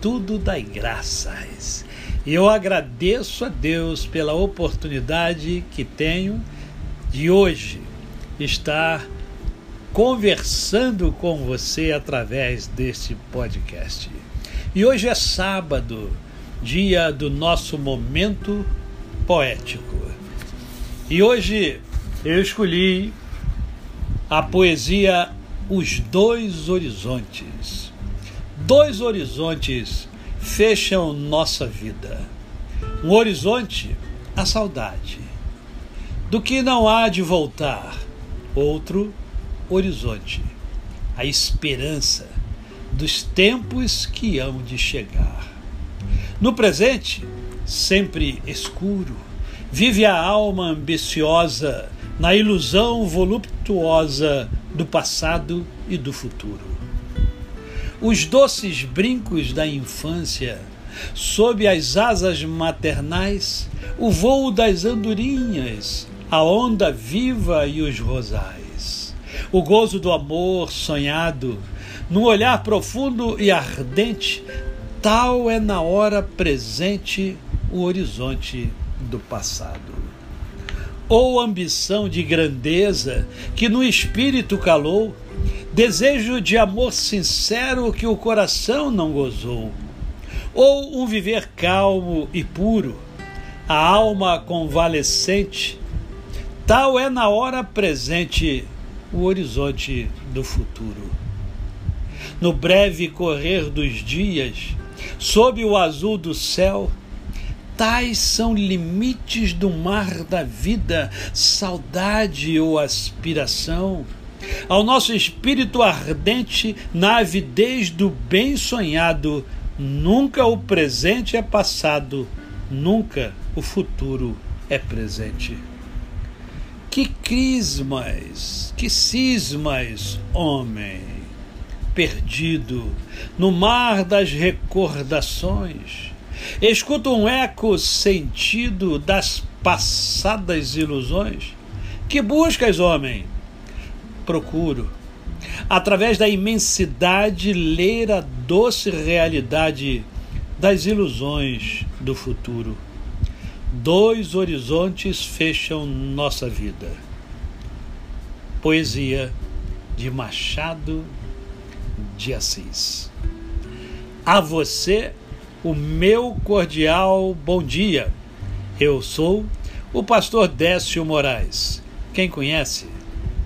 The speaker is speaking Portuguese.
tudo dai graças. E eu agradeço a Deus pela oportunidade que tenho de hoje estar conversando com você através deste podcast. E hoje é sábado, dia do nosso momento poético. E hoje eu escolhi a poesia Os Dois Horizontes. Dois horizontes fecham nossa vida. Um horizonte, a saudade, do que não há de voltar. Outro horizonte, a esperança dos tempos que hão de chegar. No presente, sempre escuro, vive a alma ambiciosa na ilusão voluptuosa do passado e do futuro os doces brincos da infância, sob as asas maternais, o vôo das andorinhas, a onda viva e os rosais, o gozo do amor sonhado, num olhar profundo e ardente, tal é na hora presente o horizonte do passado. Ou ambição de grandeza que no espírito calou, desejo de amor sincero que o coração não gozou, ou um viver calmo e puro, a alma convalescente, tal é na hora presente o horizonte do futuro. No breve correr dos dias, sob o azul do céu, tais são limites do mar da vida, saudade ou aspiração ao nosso espírito ardente na avidez do bem sonhado, nunca o presente é passado, nunca o futuro é presente. Que crismas, que cismas, homem, perdido no mar das recordações. Escuta um eco sentido das passadas ilusões. Que buscas, homem? Procuro, através da imensidade, ler a doce realidade das ilusões do futuro. Dois horizontes fecham nossa vida. Poesia de Machado de Assis. A você, o meu cordial bom dia. Eu sou o pastor Décio Moraes. Quem conhece,